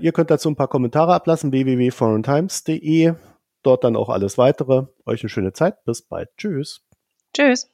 Ihr könnt dazu ein paar Kommentare ablassen, www.foreigntimes.de. Dort dann auch alles weitere. Euch eine schöne Zeit. Bis bald. Tschüss. Tschüss.